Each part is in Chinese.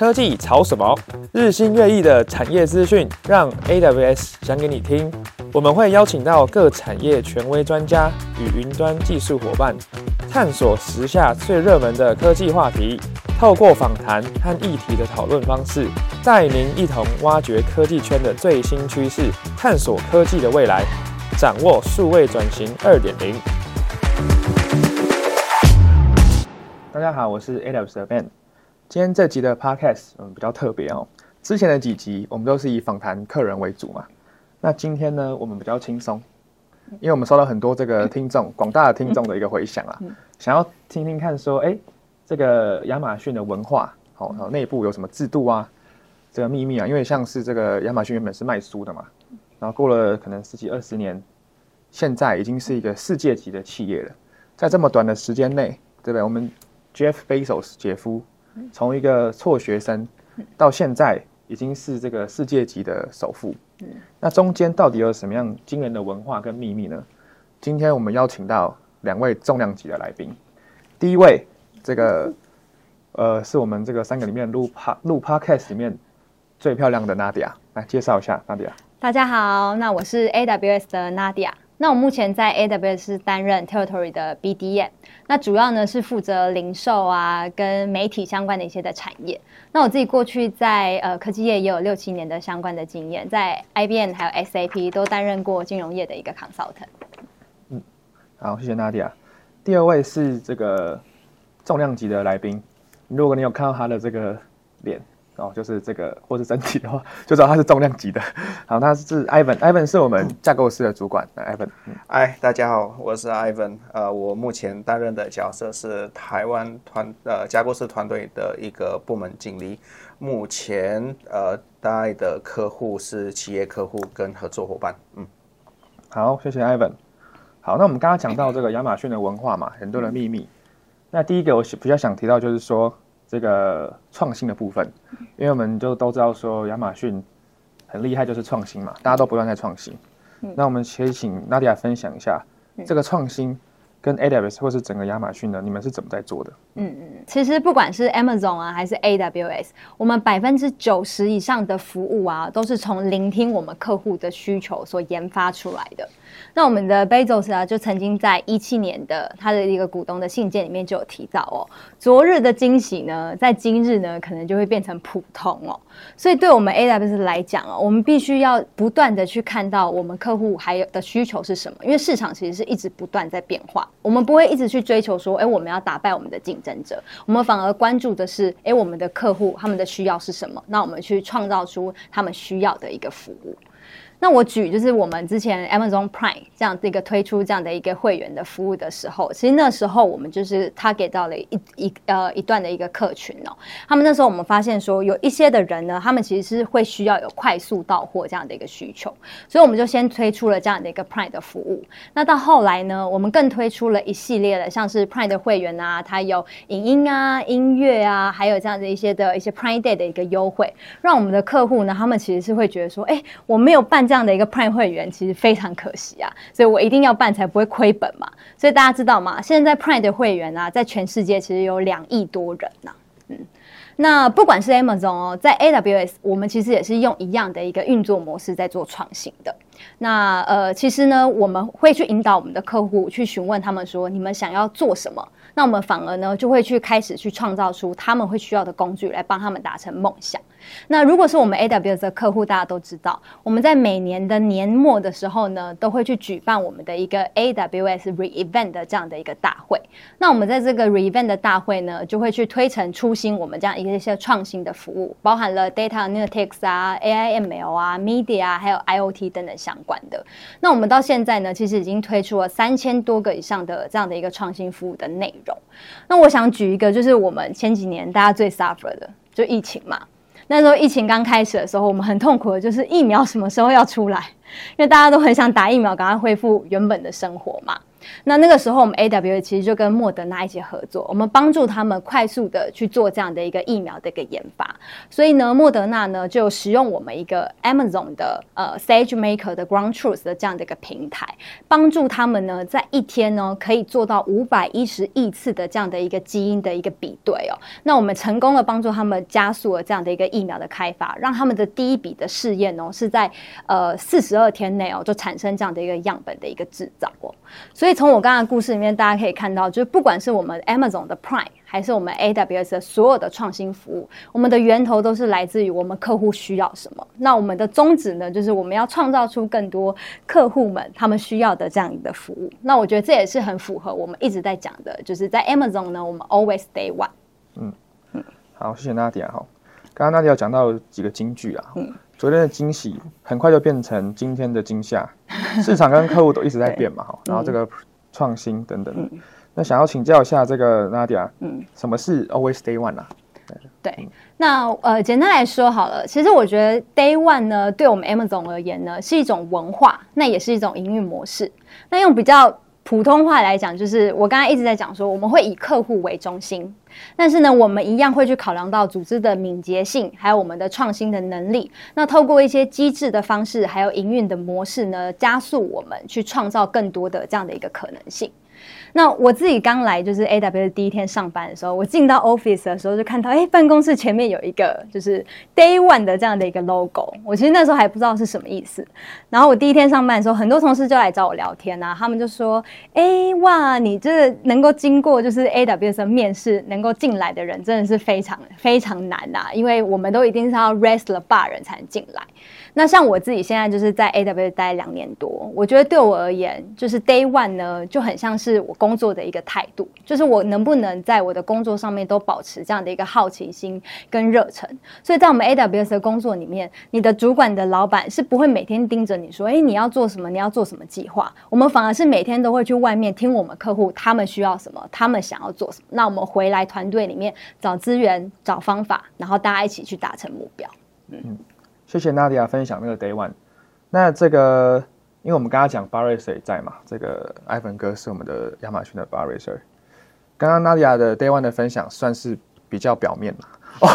科技潮什么？日新月异的产业资讯，让 AWS 讲给你听。我们会邀请到各产业权威专家与云端技术伙伴，探索时下最热门的科技话题。透过访谈和议题的讨论方式，带您一同挖掘科技圈的最新趋势，探索科技的未来，掌握数位转型二点零。大家好，我是 AWS 的 Ben。今天这集的 Podcast 嗯比较特别哦。之前的几集我们都是以访谈客人为主嘛。那今天呢，我们比较轻松，因为我们收到很多这个听众广大的听众的一个回响啊，想要听听看说，哎。这个亚马逊的文化，好，然后内部有什么制度啊？这个秘密啊，因为像是这个亚马逊原本是卖书的嘛，然后过了可能十几二十年，现在已经是一个世界级的企业了。在这么短的时间内，对不对？我们 Jeff Bezos 杰夫从一个辍学生到现在已经是这个世界级的首富。那中间到底有什么样惊人的文化跟秘密呢？今天我们邀请到两位重量级的来宾，第一位。这个 呃，是我们这个三个里面录 pa 录 podcast 里面最漂亮的 Nadia，来介绍一下 Nadia。大家好，那我是 AWS 的 Nadia。那我目前在 AWS 担任 Territory 的 BDM，那主要呢是负责零售啊跟媒体相关的一些的产业。那我自己过去在呃科技业也有六七年的相关的经验，在 IBM 还有 SAP 都担任过金融业的一个 consultant。嗯，好，谢谢 Nadia。第二位是这个。重量级的来宾，如果你有看到他的这个脸哦，就是这个或是整体的话，就知道它是重量级的。好，他是 Ivan，Ivan 是我们架构师的主管。Ivan，哎，大家好，我是 Ivan。呃，我目前担任的角色是台湾团呃架构师团队的一个部门经理。目前呃带的客户是企业客户跟合作伙伴。嗯，好，谢谢 Ivan。好，那我们刚刚讲到这个亚马逊的文化嘛，很多的秘密。那第一个我比较想提到就是说这个创新的部分，因为我们就都知道说亚马逊很厉害，就是创新嘛，大家都不断在创新。那我们可以请 Nadia 分享一下这个创新跟 AWS 或是整个亚马逊呢，你们是怎么在做的？嗯嗯，其实不管是 Amazon 啊还是 AWS，我们百分之九十以上的服务啊，都是从聆听我们客户的需求所研发出来的。那我们的 Bezos 啊，就曾经在一七年的他的一个股东的信件里面就有提到哦，昨日的惊喜呢，在今日呢，可能就会变成普通哦。所以对我们 AWS 来讲哦，我们必须要不断的去看到我们客户还有的需求是什么，因为市场其实是一直不断在变化，我们不会一直去追求说，哎，我们要打败我们的竞争者，我们反而关注的是，哎，我们的客户他们的需要是什么，那我们去创造出他们需要的一个服务。那我举就是我们之前 Amazon Prime 这样的一个推出这样的一个会员的服务的时候，其实那时候我们就是他给到了一一呃一段的一个客群哦。他们那时候我们发现说有一些的人呢，他们其实是会需要有快速到货这样的一个需求，所以我们就先推出了这样的一个 Prime 的服务。那到后来呢，我们更推出了一系列的像是 Prime 的会员啊，它有影音啊、音乐啊，还有这样的一些的一些 Prime Day 的一个优惠，让我们的客户呢，他们其实是会觉得说，哎，我没有办。这样的一个 Prime 会员其实非常可惜啊，所以我一定要办才不会亏本嘛。所以大家知道吗？现在 Prime 的会员啊，在全世界其实有两亿多人呐、啊。嗯，那不管是 Amazon 哦，在 AWS，我们其实也是用一样的一个运作模式在做创新的。那呃，其实呢，我们会去引导我们的客户去询问他们说，你们想要做什么？那我们反而呢，就会去开始去创造出他们会需要的工具来帮他们达成梦想。那如果是我们 AWS 的客户，大家都知道，我们在每年的年末的时候呢，都会去举办我们的一个 AWS Re-Event 的这样的一个大会。那我们在这个 Re-Event 的大会呢，就会去推陈出新，我们这样一些创新的服务，包含了 Data Analytics 啊、AI/ML 啊、Media 啊，还有 IoT 等等相关的。那我们到现在呢，其实已经推出了三千多个以上的这样的一个创新服务的内容。那我想举一个，就是我们前几年大家最 suffer 的，就疫情嘛。那时候疫情刚开始的时候，我们很痛苦的就是疫苗什么时候要出来，因为大家都很想打疫苗，赶快恢复原本的生活嘛。那那个时候，我们 A W 其实就跟莫德纳一起合作，我们帮助他们快速的去做这样的一个疫苗的一个研发。所以呢，莫德纳呢就使用我们一个 Amazon 的呃 SageMaker 的 Ground Truth 的这样的一个平台，帮助他们呢在一天呢可以做到五百一十亿次的这样的一个基因的一个比对哦。那我们成功的帮助他们加速了这样的一个疫苗的开发，让他们的第一笔的试验哦是在呃四十二天内哦就产生这样的一个样本的一个制造哦。所以从我刚刚的故事里面，大家可以看到，就是不管是我们 Amazon 的 Prime，还是我们 AWS 的所有的创新服务，我们的源头都是来自于我们客户需要什么。那我们的宗旨呢，就是我们要创造出更多客户们他们需要的这样的服务。那我觉得这也是很符合我们一直在讲的，就是在 Amazon 呢，我们 Always Day One。嗯嗯，好，谢谢 Nadia 哈。刚刚娜迪亚讲到几个金句啊。嗯。昨天的惊喜很快就变成今天的惊吓，市场跟客户都一直在变嘛，哈，然后这个创新等等，嗯、那想要请教一下这个 Nadia，嗯，什么是 Always Day One 啊？对，嗯、那呃，简单来说好了，其实我觉得 Day One 呢，对我们 Amazon 而言呢，是一种文化，那也是一种营运模式。那用比较普通话来讲，就是我刚才一直在讲说，我们会以客户为中心，但是呢，我们一样会去考量到组织的敏捷性，还有我们的创新的能力。那透过一些机制的方式，还有营运的模式呢，加速我们去创造更多的这样的一个可能性。那我自己刚来就是 AWS 第一天上班的时候，我进到 Office 的时候就看到，哎，办公室前面有一个就是 Day One 的这样的一个 logo。我其实那时候还不知道是什么意思。然后我第一天上班的时候，很多同事就来找我聊天啊，他们就说，哎，哇，你这能够经过就是 A W 的面试，能够进来的人真的是非常非常难呐、啊，因为我们都一定是要 raise the bar 人才能进来。那像我自己现在就是在 AWS 待两年多，我觉得对我而言，就是 Day One 呢就很像是我工作的一个态度，就是我能不能在我的工作上面都保持这样的一个好奇心跟热忱。所以在我们 AWS 的工作里面，你的主管的老板是不会每天盯着你说，哎，你要做什么，你要做什么计划。我们反而是每天都会去外面听我们客户他们需要什么，他们想要做什么。那我们回来团队里面找资源、找方法，然后大家一起去达成目标。嗯。谢谢 Nadia 分享那个 Day One。那这个，因为我们刚刚讲 Barreter 也在嘛，这个 Ivan 哥是我们的亚马逊的 Barreter。刚刚 Nadia 的 Day One 的分享算是比较表面嘛，哦，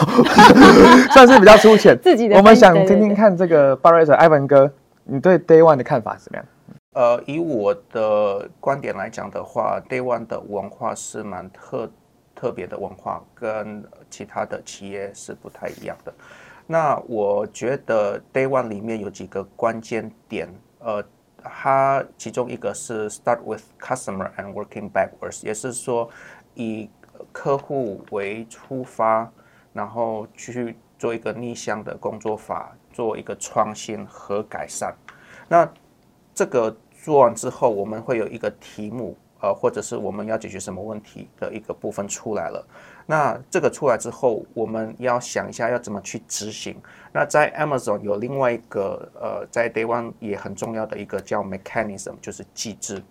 算是比较粗浅。自己的。我们想听听看这个 Bar Racer Ivan 哥，你对 Day One 的看法是怎么样？呃，以我的观点来讲的话，Day One 的文化是蛮特特别的文化，跟其他的企业是不太一样的。那我觉得 Day One 里面有几个关键点，呃，它其中一个是 Start with customer and working backwards，也是说以客户为出发，然后去做一个逆向的工作法，做一个创新和改善。那这个做完之后，我们会有一个题目，呃，或者是我们要解决什么问题的一个部分出来了。那这个出来之后，我们要想一下要怎么去执行。那在 Amazon 有另外一个呃，在 Day One 也很重要的一个叫 mechanism，就是机制。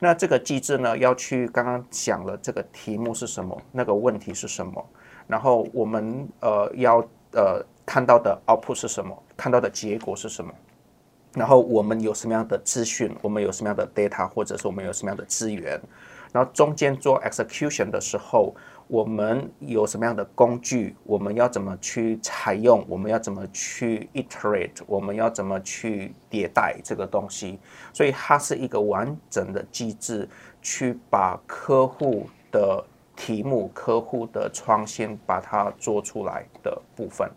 那这个机制呢，要去刚刚讲了这个题目是什么，那个问题是什么，然后我们呃要呃看到的 output 是什么，看到的结果是什么，然后我们有什么样的资讯，我们有什么样的 data，或者是我们有什么样的资源，然后中间做 execution 的时候。我们有什么样的工具？我们要怎么去采用？我们要怎么去 iterate？我们要怎么去迭代这个东西？所以它是一个完整的机制，去把客户的题目、客户的创新把它做出来的部分。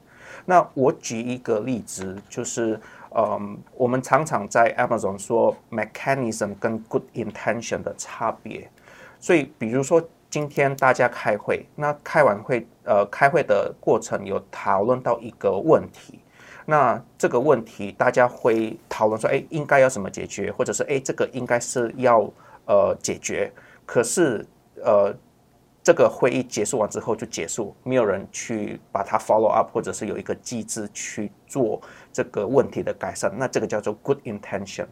那我举一个例子，就是嗯，我们常常在 Amazon 说 mechanism 跟 good intention 的差别。所以，比如说。今天大家开会，那开完会，呃，开会的过程有讨论到一个问题，那这个问题大家会讨论说，哎，应该要怎么解决，或者是哎，这个应该是要呃解决，可是呃，这个会议结束完之后就结束，没有人去把它 follow up，或者是有一个机制去做这个问题的改善，那这个叫做 good intention。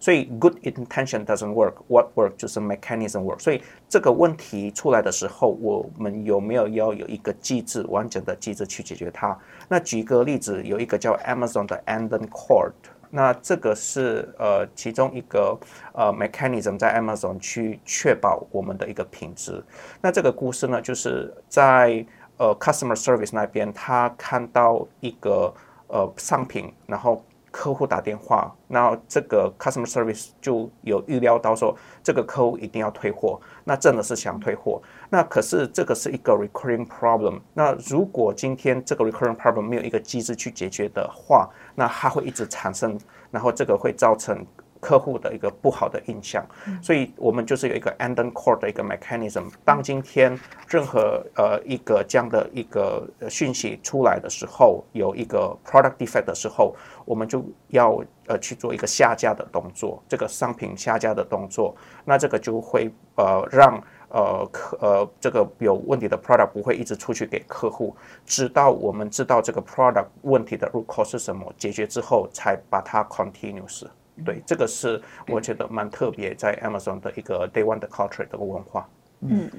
所以 good intention doesn't work. What work 就是 mechanism work. 所以这个问题出来的时候，我们有没有要有一个机制，完整的机制去解决它？那举个例子，有一个叫 Amazon 的 Anden Cord，那这个是呃其中一个呃 mechanism 在 Amazon 去确保我们的一个品质。那这个故事呢，就是在呃 customer service 那边，他看到一个呃商品，然后。客户打电话，那这个 customer service 就有预料到说，这个客户一定要退货，那真的是想退货。那可是这个是一个 recurring problem。那如果今天这个 recurring problem 没有一个机制去解决的话，那它会一直产生，然后这个会造成。客户的一个不好的印象，所以我们就是有一个 Andon Core 的一个 mechanism。当今天任何呃一个这样的一个讯息出来的时候，有一个 product defect 的时候，我们就要呃去做一个下架的动作，这个商品下架的动作，那这个就会呃让呃客呃这个有问题的 product 不会一直出去给客户，直到我们知道这个 product 问题的 root cause 是什么，解决之后才把它 continuous。对，这个是我觉得蛮特别，在 Amazon 的一个 Day One 的 culture 的文化。嗯，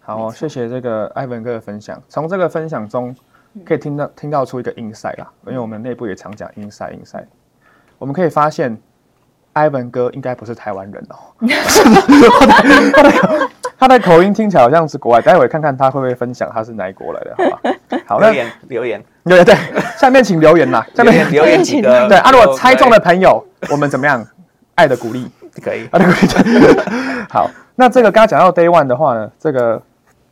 好，谢谢这个 Ivan 哥的分享。从这个分享中，可以听到听到出一个 insight 啦，因为我们内部也常讲 insight insight。我们可以发现，Ivan 哥应该不是台湾人哦。他 的他的口音听起来好像是国外，待会看看他会不会分享他是哪一国来的，好吧？好，留言留言留言对，下面请留言啦，下面留言几个对啊，如果猜中的朋友。我们怎么样？爱的鼓励 可以，爱的鼓励。好，那这个刚刚讲到 Day One 的话呢，这个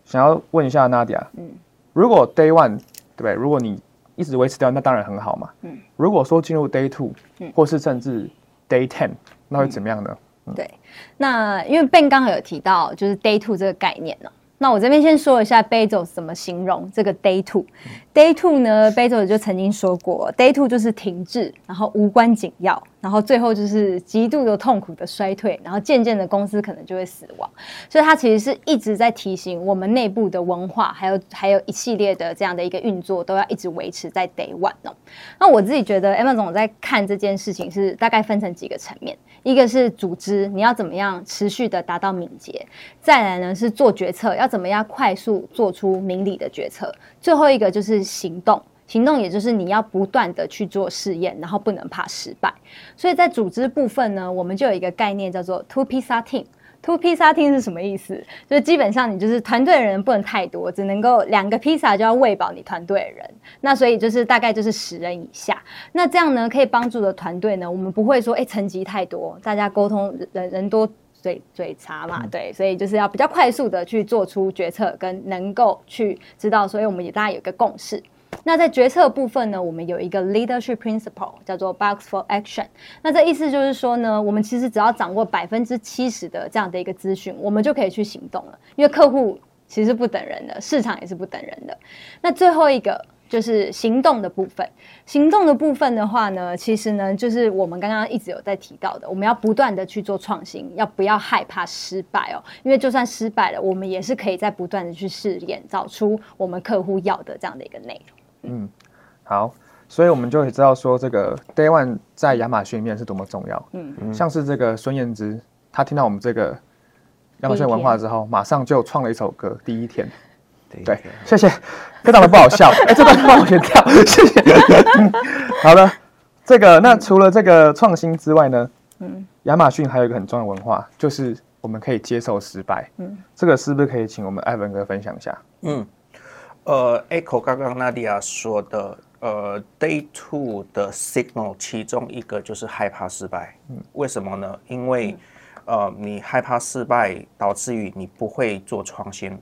想要问一下 Nadia，嗯，如果 Day One 对不对？如果你一直维持掉，那当然很好嘛。嗯，如果说进入 Day Two，嗯，或是甚至 Day Ten，那会怎么样呢？嗯，对，那因为 Ben 刚好有提到就是 Day Two 这个概念呢。那我这边先说一下 Bezos 怎么形容这个 Day Two。Day Two 呢，Bezos 就曾经说过，Day Two 就是停滞，然后无关紧要。然后最后就是极度的痛苦的衰退，然后渐渐的公司可能就会死亡，所以它其实是一直在提醒我们内部的文化，还有还有一系列的这样的一个运作都要一直维持在 day one 哦。那我自己觉得，Amazon 在看这件事情是大概分成几个层面，一个是组织，你要怎么样持续的达到敏捷；再来呢是做决策，要怎么样快速做出明理的决策；最后一个就是行动。行动也就是你要不断的去做试验，然后不能怕失败。所以在组织部分呢，我们就有一个概念叫做 Two Pizza Team。Two Pizza Team 是什么意思？就是基本上你就是团队的人不能太多，只能够两个披萨就要喂饱你团队的人。那所以就是大概就是十人以下。那这样呢，可以帮助的团队呢，我们不会说哎层级太多，大家沟通人人多嘴嘴杂嘛，对，所以就是要比较快速的去做出决策，跟能够去知道，所以我们也大家有一个共识。那在决策部分呢，我们有一个 leadership principle 叫做 box for action。那这意思就是说呢，我们其实只要掌握百分之七十的这样的一个资讯，我们就可以去行动了。因为客户其实不等人的，市场也是不等人的。那最后一个就是行动的部分。行动的部分的话呢，其实呢，就是我们刚刚一直有在提到的，我们要不断的去做创新，要不要害怕失败哦？因为就算失败了，我们也是可以在不断的去试验，找出我们客户要的这样的一个内容。嗯，好，所以我们就可以知道说，这个 Day One 在亚马逊里面是多么重要。嗯，像是这个孙燕姿，她听到我们这个亚马逊文化之后，马上就创了一首歌《第一天》。对，谢谢，非常的不好笑。哎、欸，这段帮我剪掉，谢谢。好了，这个那除了这个创新之外呢，嗯，亚马逊还有一个很重要的文化，就是我们可以接受失败。嗯，这个是不是可以请我们艾文哥分享一下？嗯。呃，Echo 刚刚 Nadia 说的，呃，Day Two 的 Signal 其中一个就是害怕失败。嗯，为什么呢？因为，呃，你害怕失败，导致于你不会做创新。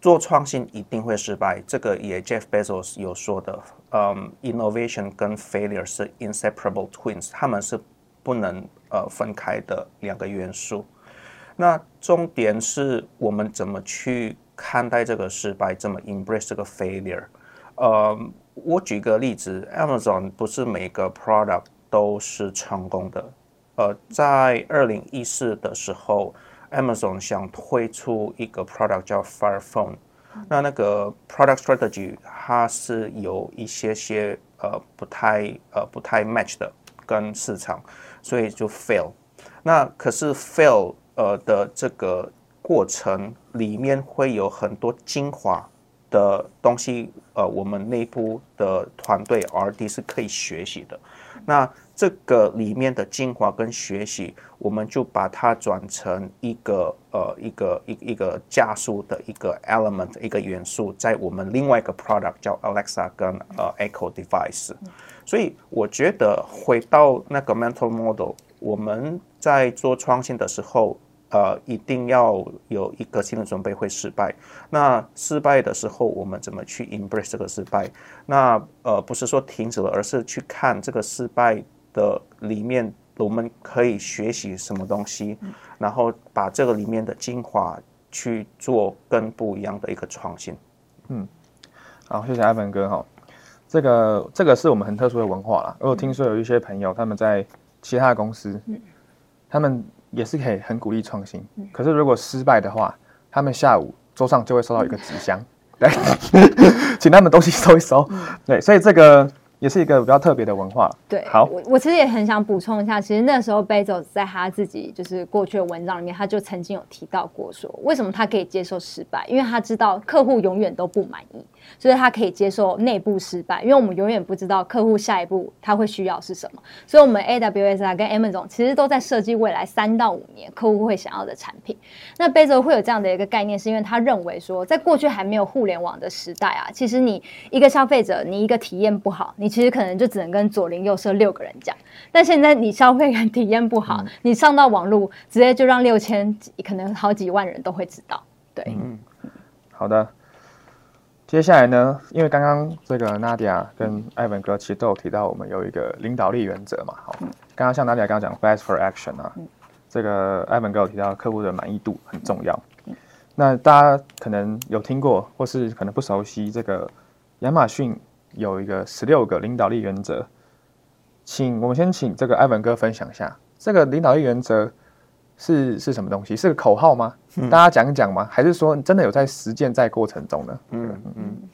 做创新一定会失败，这个也 Jeff Bezos 有说的。嗯，Innovation 跟 Failure 是 inseparable twins，他们是不能呃分开的两个元素。那重点是我们怎么去。看待这个失败，这么 embrace 这个 failure。呃，我举个例子，Amazon 不是每个 product 都是成功的。呃，在二零一四的时候，Amazon 想推出一个 product 叫 Fire Phone，那那个 product strategy 它是有一些些呃不太呃不太 match 的跟市场，所以就 fail。那可是 fail 呃的这个。过程里面会有很多精华的东西，呃，我们内部的团队 R&D 是可以学习的。那这个里面的精华跟学习，我们就把它转成一个呃一个一一个加速的一个 element 一个元素，在我们另外一个 product 叫 Alexa 跟呃 Echo device。所以我觉得回到那个 mental model，我们在做创新的时候。呃，一定要有一个心理准备会失败。那失败的时候，我们怎么去 embrace 这个失败？那呃，不是说停止了，而是去看这个失败的里面，我们可以学习什么东西，然后把这个里面的精华去做更不一样的一个创新。嗯，好，谢谢 Ivan 哥哈。这个这个是我们很特殊的文化啦。我有听说有一些朋友他们在其他公司，他们。也是可以很鼓励创新，可是如果失败的话，他们下午桌上就会收到一个纸箱，对，请他们东西收一收，对，所以这个。也是一个比较特别的文化。对，好，我我其实也很想补充一下，其实那时候 Bezos 在他自己就是过去的文章里面，他就曾经有提到过说，为什么他可以接受失败？因为他知道客户永远都不满意，所以他可以接受内部失败。因为我们永远不知道客户下一步他会需要是什么，所以我们 AWS 啊跟 Amazon 其实都在设计未来三到五年客户会想要的产品。那 Bezos 会有这样的一个概念，是因为他认为说，在过去还没有互联网的时代啊，其实你一个消费者，你一个体验不好，你其实可能就只能跟左邻右舍六个人讲，但现在你消费感体验不好，嗯、你上到网络直接就让六千可能好几万人都会知道。对，嗯，好的。接下来呢，因为刚刚这个 Nadia 跟 Ivan 哥其实都有提到，我们有一个领导力原则嘛。好，刚刚像 Nadia 刚刚讲 Fast for Action 啊，这个 Ivan 哥有提到客户的满意度很重要。那大家可能有听过，或是可能不熟悉这个亚马逊。有一个十六个领导力原则，请我们先请这个艾文哥分享一下，这个领导力原则是是什么东西？是个口号吗？嗯、大家讲一讲吗？还是说真的有在实践在过程中呢？嗯嗯，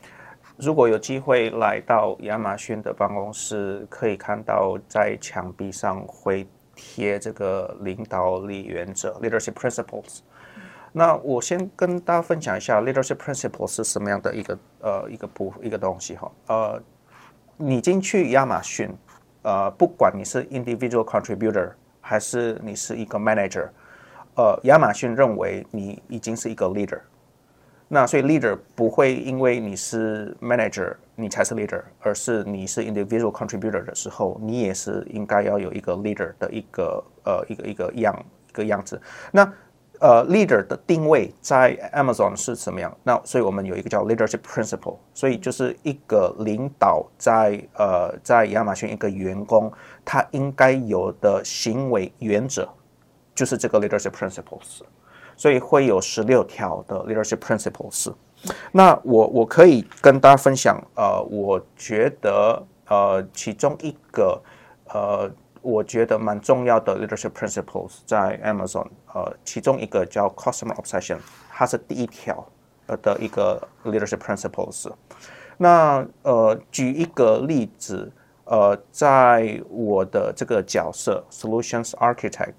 如果有机会来到亚马逊的办公室，可以看到在墙壁上会贴这个领导力原则 （Leadership Principles）。那我先跟大家分享一下 leadership principles 是什么样的一个呃一个部一个东西哈呃，你进去亚马逊呃不管你是 individual contributor 还是你是一个 manager，呃亚马逊认为你已经是一个 leader，那所以 leader 不会因为你是 manager 你才是 leader，而是你是 individual contributor 的时候，你也是应该要有一个 leader 的一个呃一个一个样一个样子那。呃，leader 的定位在 Amazon 是什么样？那所以我们有一个叫 leadership principle，所以就是一个领导在呃在亚马逊一个员工他应该有的行为原则，就是这个 leadership principles，所以会有十六条的 leadership principles。那我我可以跟大家分享，呃，我觉得呃其中一个呃。我觉得蛮重要的 leadership principles 在 Amazon，呃，其中一个叫 customer obsession，它是第一条呃的一个 leadership principles。那呃，举一个例子，呃，在我的这个角色 solutions architect，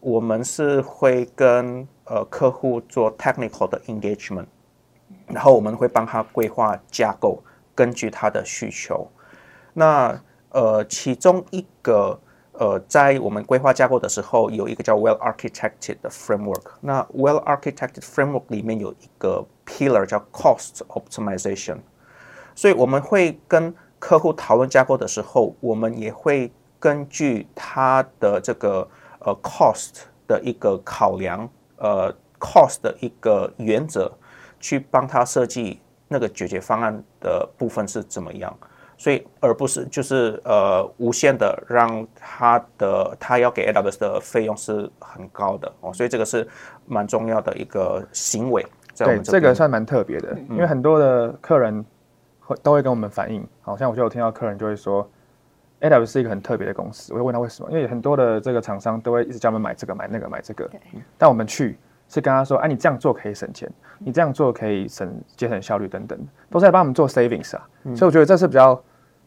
我们是会跟呃客户做 technical 的 engagement，然后我们会帮他规划架构，根据他的需求。那呃，其中一个呃，在我们规划架构的时候，有一个叫 Well Architected 的 framework。那 Well Architected framework 里面有一个 pillar 叫 Cost Optimization。所以我们会跟客户讨论架构的时候，我们也会根据他的这个呃 cost 的一个考量，呃 cost 的一个原则，去帮他设计那个解决方案的部分是怎么样。所以，而不是就是呃无限的让他的他要给 AWS 的费用是很高的哦，所以这个是蛮重要的一个行为。在我们这对，这个算蛮特别的，嗯、因为很多的客人会都会跟我们反映，好像我就有听到客人就会说，AWS 是一个很特别的公司。我会问他为什么，因为很多的这个厂商都会一直叫我们买这个买那个买这个，但我们去是跟他说，哎、啊，你这样做可以省钱，你这样做可以省节省效率等等，都是在帮我们做 savings 啊。嗯、所以我觉得这是比较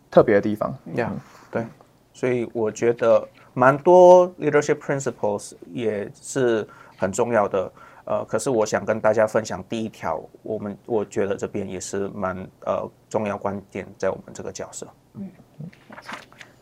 特别的地方，呀、yeah，对，所以我觉得蛮多 leadership principles 也是很重要的。呃，可是我想跟大家分享第一条，我们我觉得这边也是蛮呃重要观点在我们这个角色。嗯。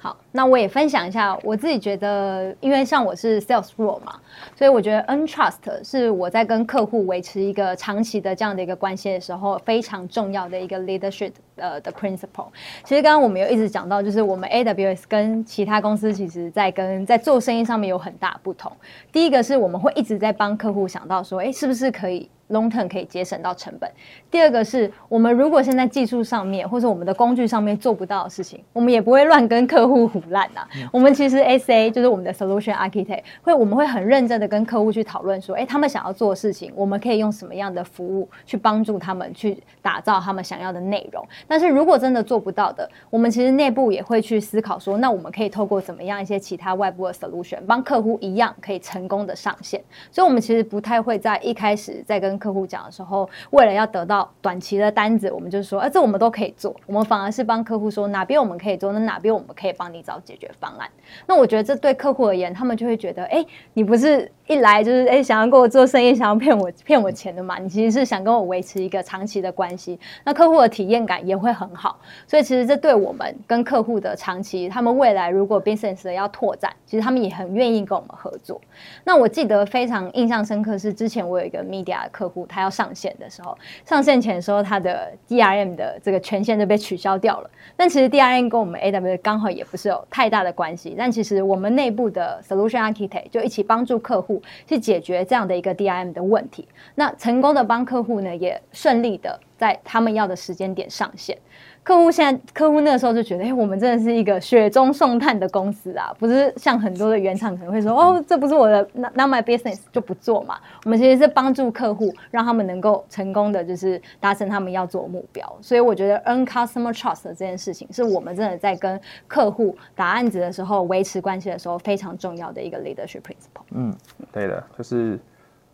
好，那我也分享一下我自己觉得，因为像我是 sales role 嘛，所以我觉得 Entrust 是我在跟客户维持一个长期的这样的一个关系的时候非常重要的一个 leadership 呃的 principle。其实刚刚我们有一直讲到，就是我们 AWS 跟其他公司其实在跟在做生意上面有很大不同。第一个是我们会一直在帮客户想到说，哎，是不是可以。Long term 可以节省到成本。第二个是我们如果现在技术上面或者我们的工具上面做不到的事情，我们也不会乱跟客户胡烂呐。我们其实 SA 就是我们的 Solution Architect，会我们会很认真的跟客户去讨论说，诶，他们想要做的事情，我们可以用什么样的服务去帮助他们去打造他们想要的内容。但是如果真的做不到的，我们其实内部也会去思考说，那我们可以透过怎么样一些其他外部的 solution 帮客户一样可以成功的上线。所以，我们其实不太会在一开始在跟客户讲的时候，为了要得到短期的单子，我们就说，哎、啊，这我们都可以做。我们反而是帮客户说哪边我们可以做，那哪边我们可以帮你找解决方案。那我觉得这对客户而言，他们就会觉得，哎，你不是一来就是哎想要跟我做生意，想要骗我骗我钱的嘛？你其实是想跟我维持一个长期的关系。那客户的体验感也会很好。所以其实这对我们跟客户的长期，他们未来如果 business 要拓展，其实他们也很愿意跟我们合作。那我记得非常印象深刻是之前我有一个 media 的客户，他要上线的时候，上线前的时候，他的 DRM 的这个权限就被取消掉了。但其实 DRM 跟我们 AWS 刚好也不是有太大的关系。但其实我们内部的 Solution Architect 就一起帮助客户去解决这样的一个 DIM 的问题。那成功的帮客户呢，也顺利的在他们要的时间点上线。客户现在，客户那个时候就觉得，哎，我们真的是一个雪中送炭的公司啊，不是像很多的原厂可能会说，哦，这不是我的，not my business，就不做嘛。我们其实是帮助客户，让他们能够成功的，就是达成他们要做的目标。所以我觉得，earn customer trust 这件事情，是我们真的在跟客户打案子的时候，维持关系的时候非常重要的一个 leadership principle。嗯，对的，就是。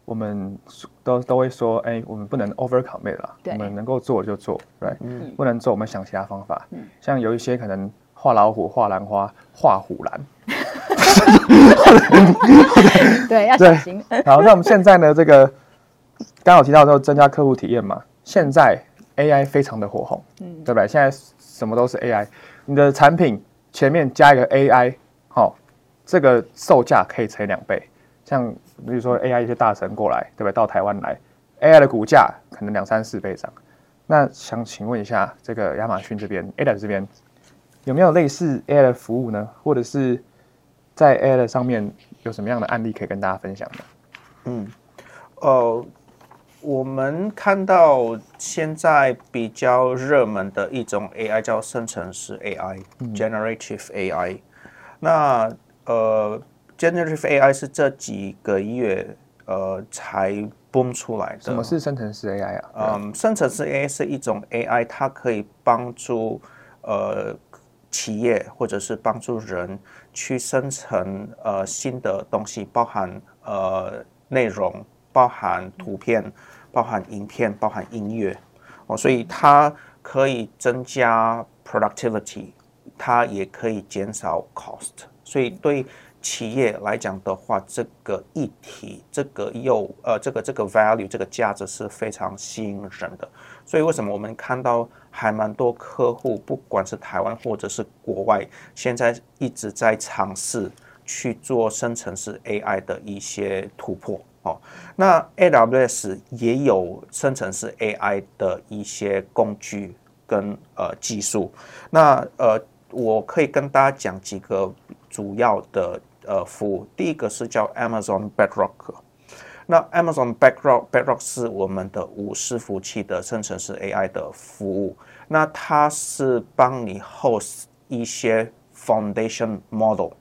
我们都都会说，哎，我们不能 over commit 了，我们能够做就做，对、right? 嗯，不能做，我们想其他方法。嗯、像有一些可能画老虎、画兰花、画虎兰，对，要小心。好，那我们现在呢？这个刚好提到说增加客户体验嘛，现在 AI 非常的火红，嗯，对不对？现在什么都是 AI，你的产品前面加一个 AI，好、哦，这个售价可以乘两倍。像比如说 AI 一些大神过来，对不对？到台湾来，AI 的股价可能两三四倍涨。那想请问一下，这个亚马逊这边，AWS 这边有没有类似 AI 的服务呢？或者是在 AI 的上面有什么样的案例可以跟大家分享呢？嗯，呃，我们看到现在比较热门的一种 AI 叫生成式 AI，Generative AI。那呃。Generative AI 是这几个月呃才 boom 出来的。什么是生成式 AI 啊？嗯，生成式 AI 是一种 AI，它可以帮助呃企业或者是帮助人去生成呃新的东西，包含呃内容，包含图片，包含影片，包含音乐哦，所以它可以增加 productivity，它也可以减少 cost，所以对。企业来讲的话，这个议题，这个又呃，这个这个 value，这个价值是非常吸引人的。所以为什么我们看到还蛮多客户，不管是台湾或者是国外，现在一直在尝试去做生成式 AI 的一些突破哦。那 AWS 也有生成式 AI 的一些工具跟呃技术。那呃，我可以跟大家讲几个主要的。呃，服务第一个是叫 Amazon Bedrock，那 Amazon Bedrock Bedrock 是我们的无伺服务器的生成式 AI 的服务，那它是帮你 host 一些 foundation model，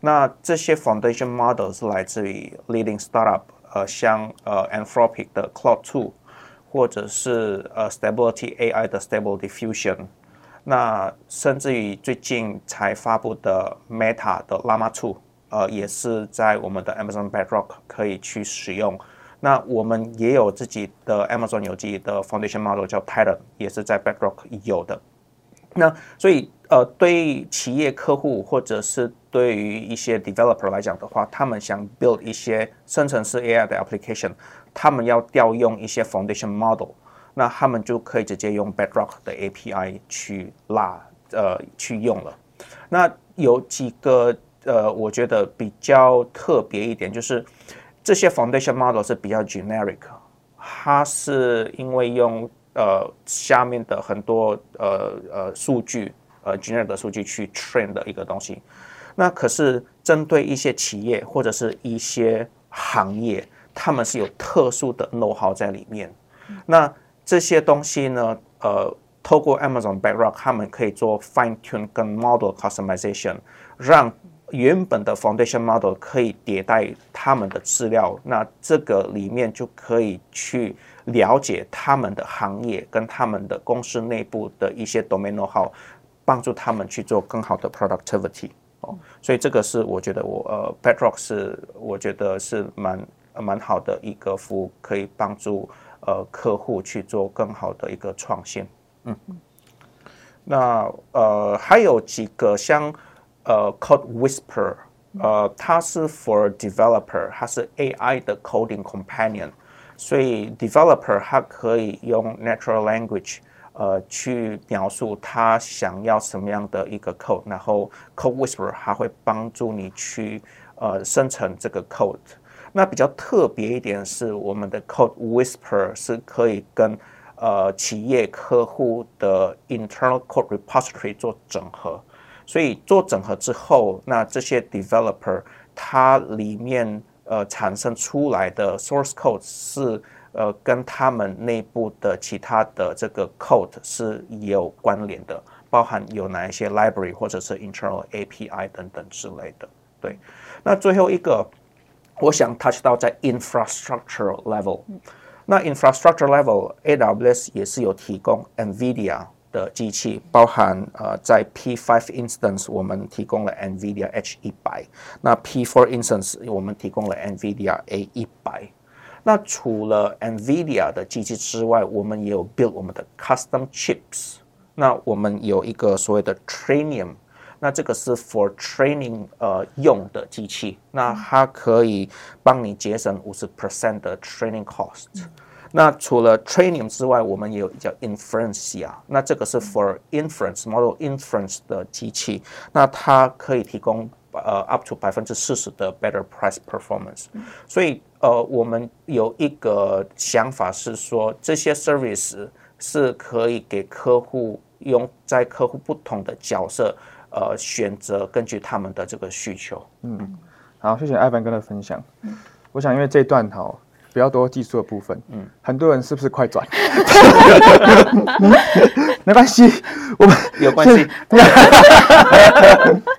那这些 foundation model 是来自于 leading startup，呃，像呃 Anthropic 的 Claude 2，或者是呃 Stability AI 的 Stable Diffusion。那甚至于最近才发布的 Meta 的 Llama 2，呃，也是在我们的 Amazon Bedrock 可以去使用。那我们也有自己的 Amazon 有自己的 Foundation Model 叫 Titan，也是在 Bedrock 有的。那所以呃，对企业客户或者是对于一些 Developer 来讲的话，他们想 build 一些生成式 AI 的 application，他们要调用一些 Foundation Model。那他们就可以直接用 Bedrock 的 API 去拉，呃，去用了。那有几个呃，我觉得比较特别一点，就是这些 foundation model 是比较 generic，它是因为用呃下面的很多呃呃数据呃 generic 的数据去 train 的一个东西。那可是针对一些企业或者是一些行业，他们是有特殊的 know-how 在里面。那这些东西呢，呃，透过 Amazon Bedrock，他们可以做 fine tune 跟 model customization，让原本的 foundation model 可以迭代他们的资料。那这个里面就可以去了解他们的行业跟他们的公司内部的一些 domain，好帮助他们去做更好的 productivity。哦，所以这个是我觉得我呃，Bedrock 是我觉得是蛮蛮好的一个服务，可以帮助呃客户去做更好的一个创新。嗯，那呃还有几个像呃 Code Whisper，呃它是 for developer，它是 AI 的 coding companion，所以 developer 它可以用 natural language。呃，去描述他想要什么样的一个 code，然后 Code Whisperer 还会帮助你去呃生成这个 code。那比较特别一点是，我们的 Code Whisper 是可以跟呃企业客户的 internal code repository 做整合。所以做整合之后，那这些 developer 它里面呃产生出来的 source code 是。呃，跟他们内部的其他的这个 code 是有关联的，包含有哪一些 library 或者是 internal API 等等之类的。对，那最后一个，我想 touch 到在 infrastructure level。那 infrastructure level，AWS 也是有提供 NVIDIA 的机器，包含呃在 P5 instance 我们提供了 NVIDIA H100，那 P4 instance 我们提供了 NVIDIA A100。那除了 NVIDIA 的机器之外，我们也有 build 我们的 custom chips。那我们有一个所谓的 Trainium， 那这个是 for training 呃用的机器，那它可以帮你节省五十 percent 的 training cost。那除了 training 之外，我们也有叫 inference 啊那这个是 for inference model inference 的机器，那它可以提供。呃，up to 百分之四十的 better price performance，所以呃，我们有一个想法是说，这些 service 是可以给客户用在客户不同的角色呃选择，根据他们的这个需求。嗯，好，谢谢 Ivan 哥的分享。嗯，我想因为这段哈比较多技术的部分，嗯，很多人是不是快转？没关系，我们有关系，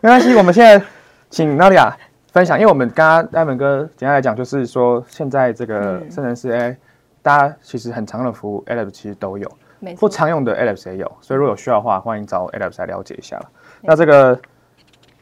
没关系，我们现在。请 Nadia 分享，因为我们刚刚 Ivan 哥简单来讲，就是说现在这个生成式 AI，大家其实很常用的服务 AWS 其实都有，不常用的 AWS 也有，所以如果有需要的话，欢迎找 AWS 来了解一下。那这个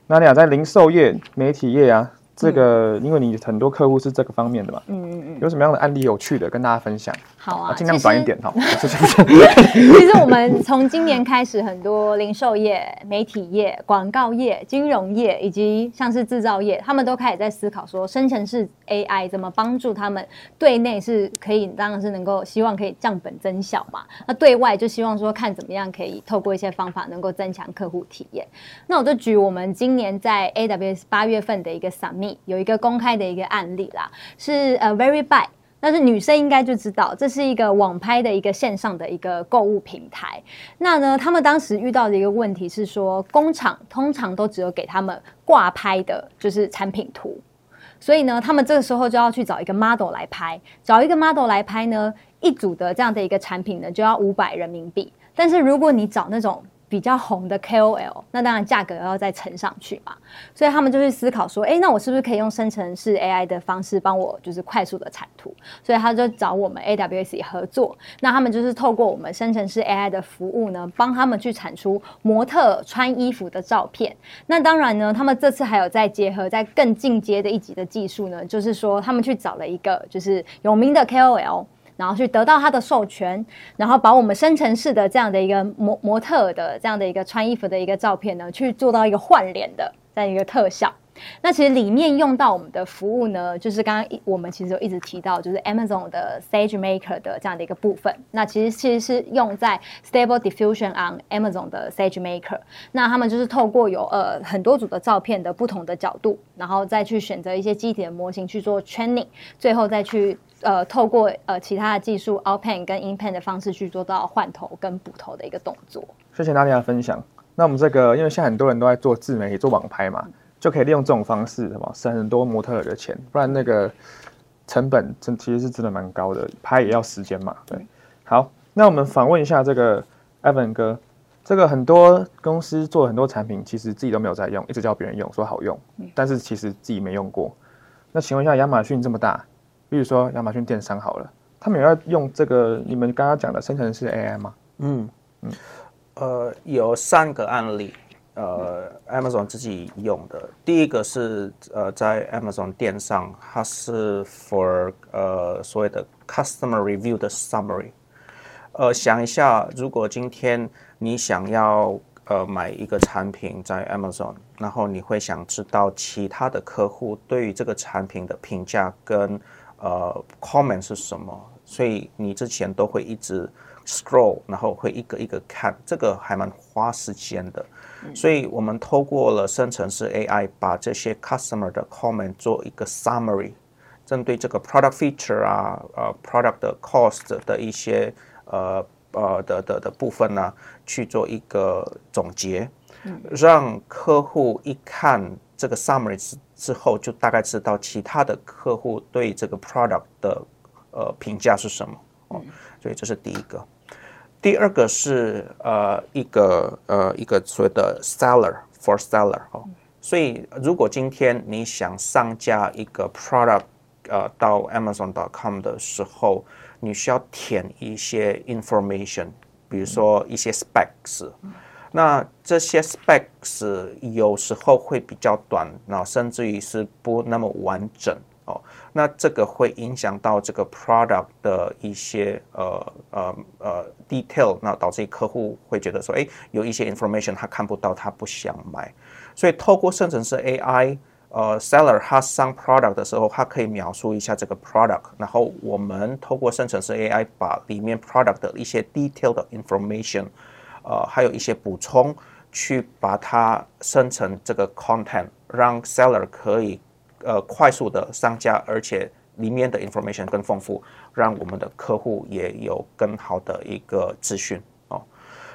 Nadia 在零售业、媒体业啊。这个，因为你很多客户是这个方面的嘛，嗯嗯嗯，有什么样的案例有趣的跟大家分享？好啊，尽量短一点哈。其实我们从今年开始，很多零售业、媒体业、广告业、金融业以及像是制造业，他们都开始在思考说，生成式 AI 怎么帮助他们对内是可以，当然是能够希望可以降本增效嘛。那对外就希望说，看怎么样可以透过一些方法能够增强客户体验。那我就举我们今年在 AWS 八月份的一个 Summit。有一个公开的一个案例啦，是呃 Verybuy，但是女生应该就知道，这是一个网拍的一个线上的一个购物平台。那呢，他们当时遇到的一个问题是说，工厂通常都只有给他们挂拍的，就是产品图，所以呢，他们这个时候就要去找一个 model 来拍，找一个 model 来拍呢，一组的这样的一个产品呢，就要五百人民币。但是如果你找那种比较红的 KOL，那当然价格要再乘上去嘛，所以他们就去思考说，哎，那我是不是可以用生成式 AI 的方式帮我就是快速的产图？所以他就找我们 AWS 合作，那他们就是透过我们生成式 AI 的服务呢，帮他们去产出模特穿衣服的照片。那当然呢，他们这次还有再结合在更进阶的一级的技术呢，就是说他们去找了一个就是有名的 KOL。然后去得到他的授权，然后把我们生成式的这样的一个模模特的这样的一个穿衣服的一个照片呢，去做到一个换脸的这样一个特效。那其实里面用到我们的服务呢，就是刚刚我们其实有一直提到，就是 Amazon 的 SageMaker 的这样的一个部分。那其实其实是用在 Stable Diffusion on Amazon 的 SageMaker。那他们就是透过有呃很多组的照片的不同的角度，然后再去选择一些基体的模型去做 training，最后再去呃透过呃其他的技术 Outpan 跟 Inpan 的方式去做到换头跟补头的一个动作。谢谢大家的分享。那我们这个，因为现在很多人都在做自媒体、做网拍嘛，就可以利用这种方式，什么省很多模特儿的钱，不然那个成本真其实是真的蛮高的，拍也要时间嘛。对，好，那我们访问一下这个 Evan 哥，这个很多公司做很多产品，其实自己都没有在用，一直叫别人用，说好用，但是其实自己没用过。那请问一下，亚马逊这么大，比如说亚马逊电商好了，他们有要用这个你们刚刚讲的生成式 AI 吗？嗯嗯。呃，有三个案例，呃，Amazon 自己用的。第一个是呃，在 Amazon 店上，它是 for 呃所谓的 customer review 的 summary。呃，想一下，如果今天你想要呃买一个产品在 Amazon，然后你会想知道其他的客户对于这个产品的评价跟呃 comment 是什么，所以你之前都会一直。Scroll，然后会一个一个看，这个还蛮花时间的，所以我们透过了生成式 AI，把这些 customer 的 comment 做一个 summary，针对这个 product feature 啊，呃，product 的 cost 的一些呃呃的的的部分呢，去做一个总结，让客户一看这个 summary 之之后，就大概知道其他的客户对这个 product 的呃评价是什么。哦，所以这是第一个。第二个是呃一个呃一个所谓的 seller for seller 哦，所以如果今天你想上架一个 product 呃到 Amazon.com 的时候，你需要填一些 information，比如说一些 specs，那这些 specs 有时候会比较短，那甚至于是不那么完整。哦，那这个会影响到这个 product 的一些呃呃呃 detail，那导致客户会觉得说，哎，有一些 information 他看不到，他不想买。所以透过生成式 AI，呃，seller 他上 product 的时候，他可以描述一下这个 product，然后我们透过生成式 AI 把里面 product 的一些 detail 的 information，呃，还有一些补充，去把它生成这个 content，让 seller 可以。呃，快速的上架，而且里面的 information 更丰富，让我们的客户也有更好的一个资讯哦。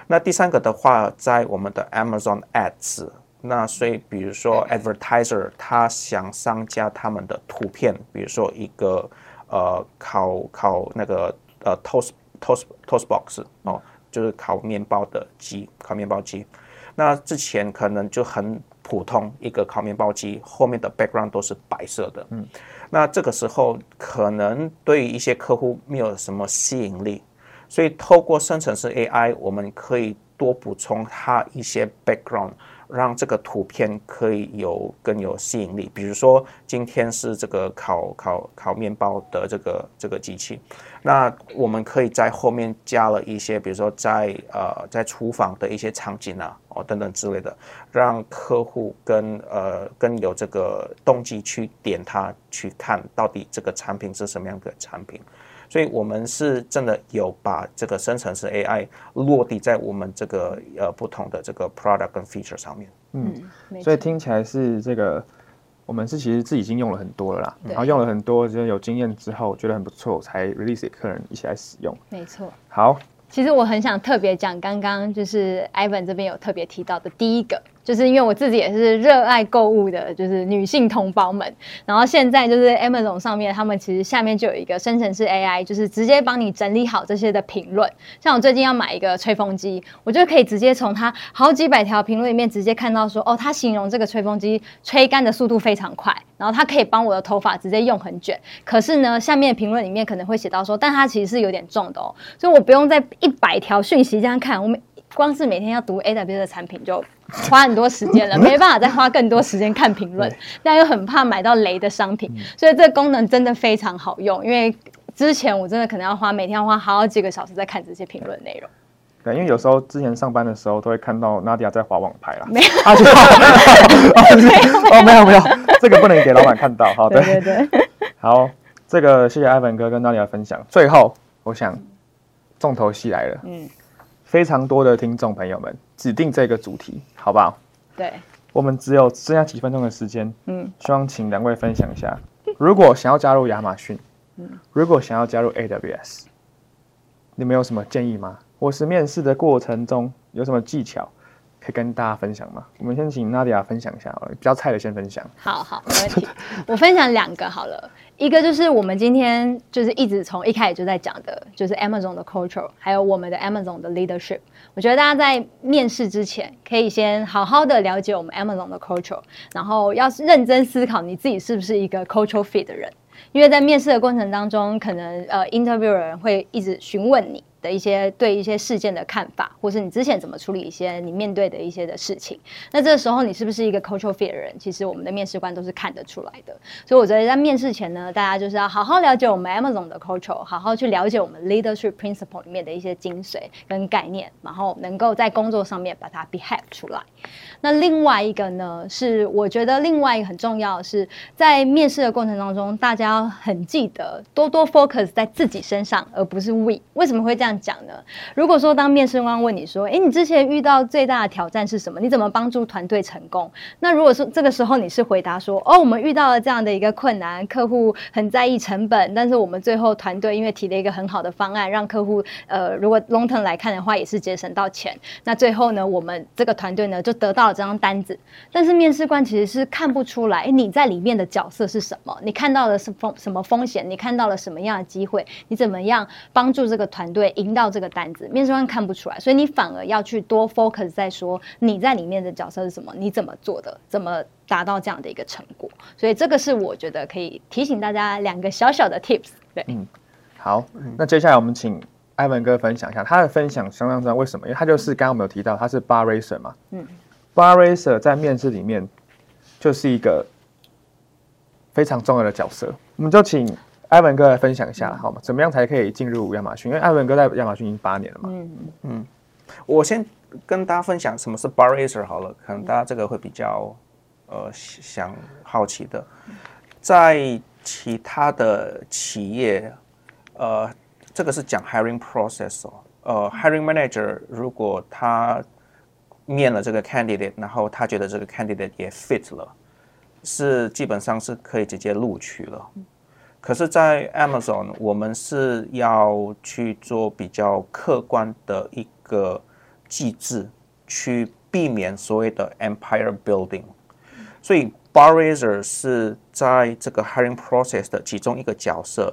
那第三个的话，在我们的 Amazon Ads，那所以比如说 advertiser 他想上架他们的图片，比如说一个呃烤烤那个呃 toast toast toast box 哦，就是烤面包的机，烤面包机。那之前可能就很。普通一个烤面包机后面的 background 都是白色的，嗯，那这个时候可能对于一些客户没有什么吸引力，所以透过生成式 AI，我们可以多补充它一些 background。让这个图片可以有更有吸引力。比如说，今天是这个烤烤烤面包的这个这个机器，那我们可以在后面加了一些，比如说在呃在厨房的一些场景啊，哦等等之类的，让客户跟呃更有这个动机去点它，去看到底这个产品是什么样的产品。所以，我们是真的有把这个生成式 AI 落地在我们这个呃不同的这个 product 跟 feature 上面。嗯，所以听起来是这个，我们是其实自己已经用了很多了啦，然后用了很多，就是有经验之后觉得很不错，才 release 给客人一起来使用。没错。好，其实我很想特别讲，刚刚就是 Ivan 这边有特别提到的第一个。就是因为我自己也是热爱购物的，就是女性同胞们。然后现在就是 Amazon 上面，他们其实下面就有一个生成式 AI，就是直接帮你整理好这些的评论。像我最近要买一个吹风机，我就可以直接从它好几百条评论里面直接看到说，哦，它形容这个吹风机吹干的速度非常快，然后它可以帮我的头发直接用很卷。可是呢，下面评论里面可能会写到说，但它其实是有点重的哦，所以我不用在一百条讯息这样看，我每光是每天要读 AWS 的产品就。花很多时间了，没办法再花更多时间看评论，但又很怕买到雷的商品，所以这个功能真的非常好用。因为之前我真的可能要花每天要花好几个小时在看这些评论内容。对，因为有时候之前上班的时候都会看到 Nadia 在划网拍啦。没有，哦，没有没有，这个不能给老板看到。好，的对对，对。好，这个谢谢 Ivan 哥跟 Nadia 分享。最后，我想重头戏来了。嗯。非常多的听众朋友们指定这个主题，好不好？对。我们只有剩下几分钟的时间。嗯。希望请两位分享一下，如果想要加入亚马逊，嗯，如果想要加入 AWS，你们有什么建议吗？或是面试的过程中有什么技巧可以跟大家分享吗？我们先请娜迪亚分享一下，比较菜的先分享。好好，没问题。我分享两个好了。一个就是我们今天就是一直从一开始就在讲的，就是 Amazon 的 culture，还有我们的 Amazon 的 leadership。我觉得大家在面试之前，可以先好好的了解我们 Amazon 的 culture，然后要认真思考你自己是不是一个 culture fit 的人，因为在面试的过程当中，可能呃 interviewer 会一直询问你。的一些对一些事件的看法，或是你之前怎么处理一些你面对的一些的事情，那这个时候你是不是一个 cultural fit 的人？其实我们的面试官都是看得出来的。所以我觉得在面试前呢，大家就是要好好了解我们 Amazon 的 culture，好好去了解我们 leadership principle 里面的一些精髓跟概念，然后能够在工作上面把它 behave 出来。那另外一个呢，是我觉得另外一个很重要的是，在面试的过程当中，大家要很记得多多 focus 在自己身上，而不是 we。为什么会这样讲呢？如果说当面试官问你说：“诶，你之前遇到最大的挑战是什么？你怎么帮助团队成功？”那如果说这个时候你是回答说：“哦，我们遇到了这样的一个困难，客户很在意成本，但是我们最后团队因为提了一个很好的方案，让客户呃，如果 long term 来看的话，也是节省到钱。那最后呢，我们这个团队呢就得到了。”这张单子，但是面试官其实是看不出来，你在里面的角色是什么？你看到了是风什么风险？你看到了什么样的机会？你怎么样帮助这个团队到这个单子？面试官看不出来，所以你反而要去多 focus 在说你在里面的角色是什么？你怎么做的？怎么达到这样的一个成果？所以这个是我觉得可以提醒大家两个小小的 tips。对，嗯，好，那接下来我们请艾文哥分享一下他的分享相当重要，为什么？因为他就是刚刚我们有提到他是 bar racer 嘛，嗯。Bar Racer 在面试里面就是一个非常重要的角色，我们就请艾文哥来分享一下，好吗？怎么样才可以进入亚马逊？因为艾文哥在亚马逊已经八年了嘛。嗯嗯，我先跟大家分享什么是 Bar Racer 好了，可能大家这个会比较呃想好奇的，在其他的企业，呃，这个是讲 hiring process 哦，呃，hiring manager 如果他面了这个 candidate，然后他觉得这个 candidate 也 fit 了，是基本上是可以直接录取了。可是，在 Amazon，我们是要去做比较客观的一个机制，去避免所谓的 empire building。所以，bar raiser 是在这个 hiring process 的其中一个角色，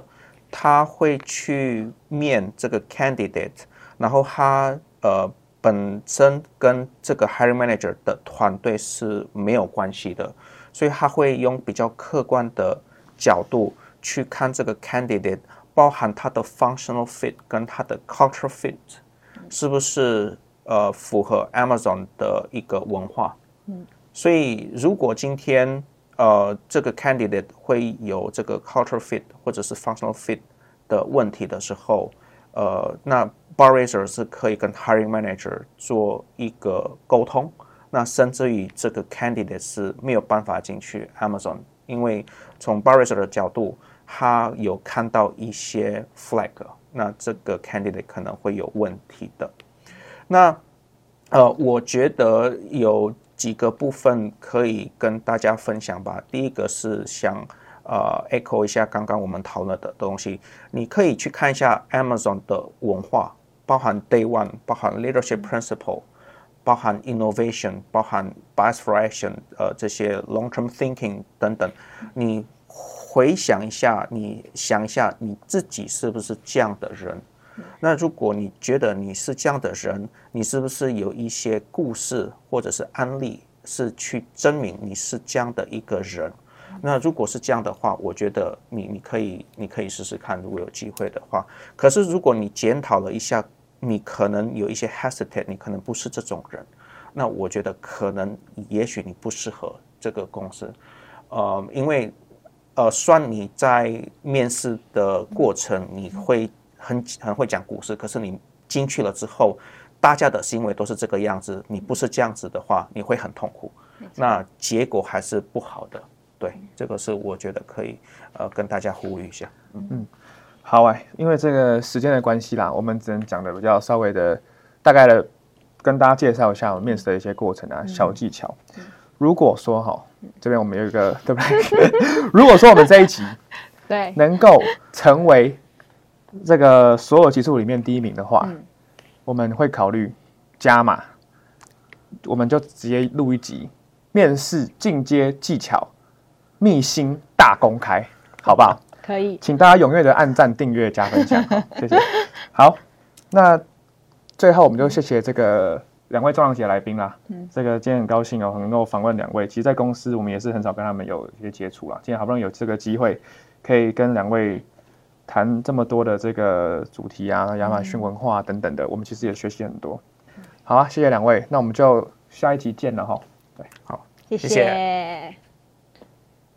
他会去面这个 candidate，然后他呃。本身跟这个 hiring manager 的团队是没有关系的，所以他会用比较客观的角度去看这个 candidate，包含他的 functional fit 跟他的 culture fit，是不是呃符合 Amazon 的一个文化。嗯，所以如果今天呃这个 candidate 会有这个 culture fit 或者是 functional fit 的问题的时候，呃，那 Bar Raiser 是可以跟 Hiring Manager 做一个沟通，那甚至于这个 Candidate 是没有办法进去 Amazon，因为从 Bar Raiser 的角度，他有看到一些 flag，那这个 Candidate 可能会有问题的。那呃，我觉得有几个部分可以跟大家分享吧。第一个是想。呃，echo 一下刚刚我们讨论的东西，你可以去看一下 Amazon 的文化，包含 Day One，包含 Leadership Principle，包含 Innovation，包含 Bias for Action，呃，这些 Long-term Thinking 等等。你回想一下，你想一下你自己是不是这样的人？那如果你觉得你是这样的人，你是不是有一些故事或者是案例是去证明你是这样的一个人？那如果是这样的话，我觉得你你可以你可以试试看，如果有机会的话。可是如果你检讨了一下，你可能有一些 hesitate，你可能不是这种人。那我觉得可能也许你不适合这个公司，呃，因为呃，算你在面试的过程你会很很会讲故事，可是你进去了之后，大家的行为都是这个样子，你不是这样子的话，你会很痛苦，那结果还是不好的。对，这个是我觉得可以呃跟大家呼吁一下。嗯嗯，好哎，因为这个时间的关系啦，我们只能讲的比较稍微的大概的跟大家介绍一下我们面试的一些过程啊，小技巧。如果说哈，这边我们有一个对不对？如果说我们这一集 对能够成为这个所有集数里面第一名的话，我们会考虑加码，我们就直接录一集面试进阶技巧秘辛大公开，好不好？可以，请大家踊跃的按赞、订阅、加分享，谢谢。好，那最后我们就谢谢这个。两位重量级的来宾啦，嗯，这个今天很高兴哦，能够访问两位。其实，在公司我们也是很少跟他们有一些接触啦。今天好不容易有这个机会，可以跟两位谈这么多的这个主题啊，亚马逊文化等等的，我们其实也学习很多。好啊，谢谢两位，那我们就下一集见了哈。对，好，谢谢。谢谢。